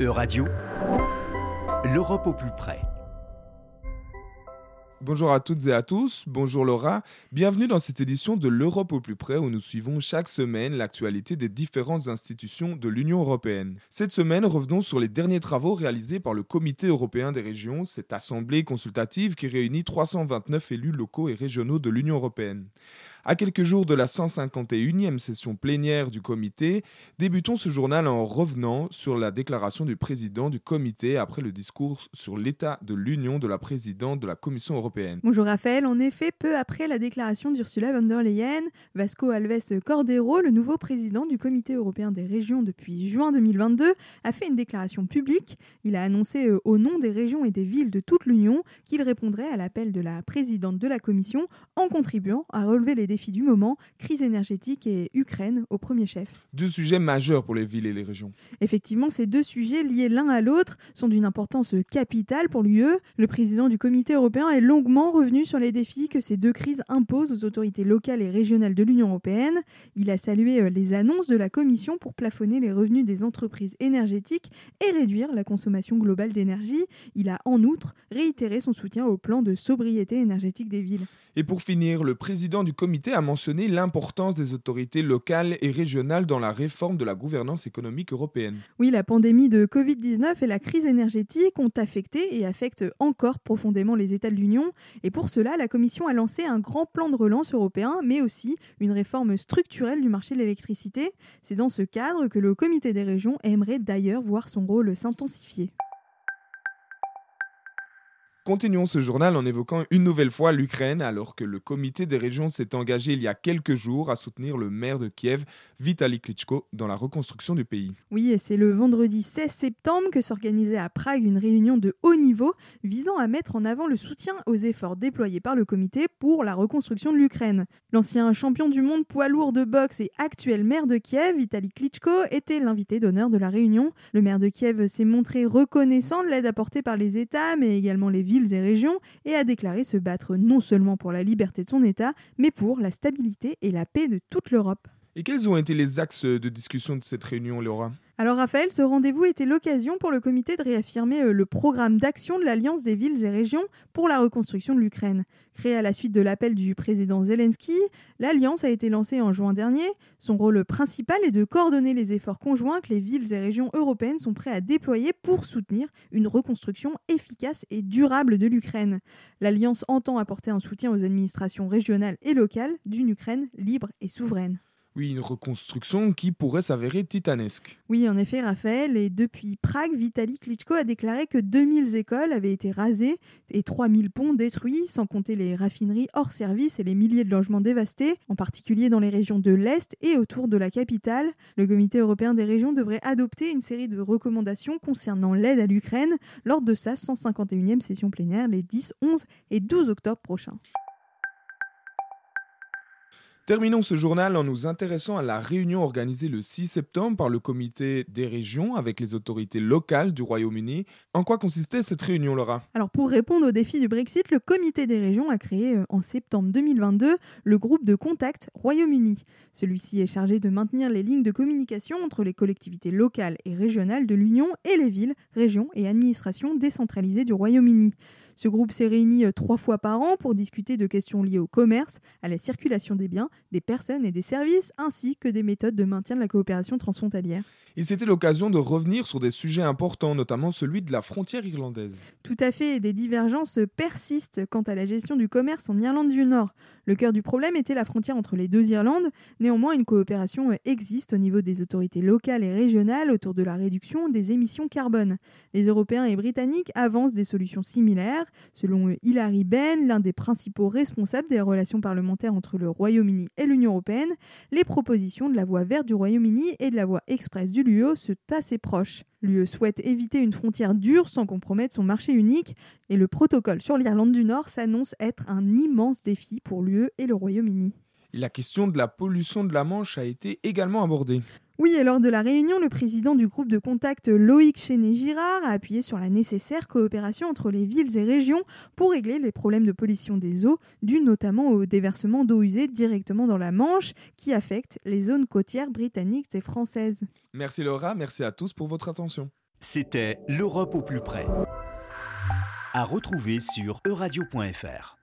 E-Radio, l'Europe au plus près. Bonjour à toutes et à tous, bonjour Laura, bienvenue dans cette édition de l'Europe au plus près où nous suivons chaque semaine l'actualité des différentes institutions de l'Union européenne. Cette semaine, revenons sur les derniers travaux réalisés par le Comité européen des régions, cette assemblée consultative qui réunit 329 élus locaux et régionaux de l'Union européenne. À quelques jours de la 151e session plénière du comité, débutons ce journal en revenant sur la déclaration du président du comité après le discours sur l'état de l'Union de la présidente de la Commission européenne. Bonjour Raphaël, en effet, peu après la déclaration d'Ursula von der Leyen, Vasco Alves Cordero, le nouveau président du comité européen des régions depuis juin 2022, a fait une déclaration publique. Il a annoncé euh, au nom des régions et des villes de toute l'Union qu'il répondrait à l'appel de la présidente de la Commission en contribuant à relever les défis du moment, crise énergétique et Ukraine au premier chef. Deux sujets majeurs pour les villes et les régions. Effectivement, ces deux sujets liés l'un à l'autre sont d'une importance capitale pour l'UE. Le président du comité européen est longuement revenu sur les défis que ces deux crises imposent aux autorités locales et régionales de l'Union européenne. Il a salué euh, les annonces de la Commission pour plafonner les revenus des entreprises énergétiques et réduire la consommation globale d'énergie. Il a en outre réitéré son soutien au plan de sobriété énergétique des villes. Et pour finir, le président du comité a mentionné l'importance des autorités locales et régionales dans la réforme de la gouvernance économique européenne. Oui, la pandémie de Covid-19 et la crise énergétique ont affecté et affectent encore profondément les États de l'Union. Et pour cela, la Commission a lancé un grand plan de relance européen, mais aussi une réforme structurelle du marché de l'électricité. C'est dans ce cadre que le comité des régions aimerait d'ailleurs voir son rôle s'intensifier. Continuons ce journal en évoquant une nouvelle fois l'Ukraine, alors que le comité des régions s'est engagé il y a quelques jours à soutenir le maire de Kiev, Vitaly Klitschko, dans la reconstruction du pays. Oui, et c'est le vendredi 16 septembre que s'organisait à Prague une réunion de haut niveau visant à mettre en avant le soutien aux efforts déployés par le comité pour la reconstruction de l'Ukraine. L'ancien champion du monde poids lourd de boxe et actuel maire de Kiev, Vitaly Klitschko, était l'invité d'honneur de la réunion. Le maire de Kiev s'est montré reconnaissant de l'aide apportée par les États, mais également les villes et régions et a déclaré se battre non seulement pour la liberté de son État, mais pour la stabilité et la paix de toute l'Europe. Et quels ont été les axes de discussion de cette réunion, Laura? Alors Raphaël, ce rendez-vous était l'occasion pour le comité de réaffirmer euh, le programme d'action de l'Alliance des villes et régions pour la reconstruction de l'Ukraine. Créée à la suite de l'appel du président Zelensky, l'Alliance a été lancée en juin dernier. Son rôle principal est de coordonner les efforts conjoints que les villes et régions européennes sont prêtes à déployer pour soutenir une reconstruction efficace et durable de l'Ukraine. L'Alliance entend apporter un soutien aux administrations régionales et locales d'une Ukraine libre et souveraine. Oui, une reconstruction qui pourrait s'avérer titanesque. Oui, en effet, Raphaël. Et depuis Prague, Vitaly Klitschko a déclaré que 2000 écoles avaient été rasées et 3000 ponts détruits, sans compter les raffineries hors service et les milliers de logements dévastés, en particulier dans les régions de l'Est et autour de la capitale. Le Comité européen des régions devrait adopter une série de recommandations concernant l'aide à l'Ukraine lors de sa 151e session plénière les 10, 11 et 12 octobre prochains. Terminons ce journal en nous intéressant à la réunion organisée le 6 septembre par le comité des régions avec les autorités locales du Royaume-Uni. En quoi consistait cette réunion, Laura? Alors pour répondre aux défis du Brexit, le comité des régions a créé euh, en septembre 2022 le groupe de contact Royaume-Uni. Celui-ci est chargé de maintenir les lignes de communication entre les collectivités locales et régionales de l'Union et les villes, régions et administrations décentralisées du Royaume-Uni. Ce groupe s'est réuni euh, trois fois par an pour discuter de questions liées au commerce, à la circulation des biens, des personnes et des services, ainsi que des méthodes de maintien de la coopération transfrontalière. Et c'était l'occasion de revenir sur des sujets importants, notamment celui de la frontière irlandaise. Tout à fait, des divergences persistent quant à la gestion du commerce en Irlande du Nord. Le cœur du problème était la frontière entre les deux Irlandes. Néanmoins, une coopération existe au niveau des autorités locales et régionales autour de la réduction des émissions carbone. Les Européens et Britanniques avancent des solutions similaires. Selon Hilary Benn, l'un des principaux responsables des relations parlementaires entre le Royaume-Uni et l'Union européenne, les propositions de la voie verte du Royaume-Uni et de la voie express du l'UE sont assez proches. L'UE souhaite éviter une frontière dure sans compromettre son marché unique et le protocole sur l'Irlande du Nord s'annonce être un immense défi pour l'UE et le Royaume-Uni. La question de la pollution de la Manche a été également abordée. Oui, et lors de la réunion, le président du groupe de contact Loïc Chenet-Girard a appuyé sur la nécessaire coopération entre les villes et régions pour régler les problèmes de pollution des eaux, dus notamment au déversement d'eau usée directement dans la Manche, qui affecte les zones côtières britanniques et françaises. Merci Laura, merci à tous pour votre attention. C'était l'Europe au plus près. À retrouver sur euradio.fr.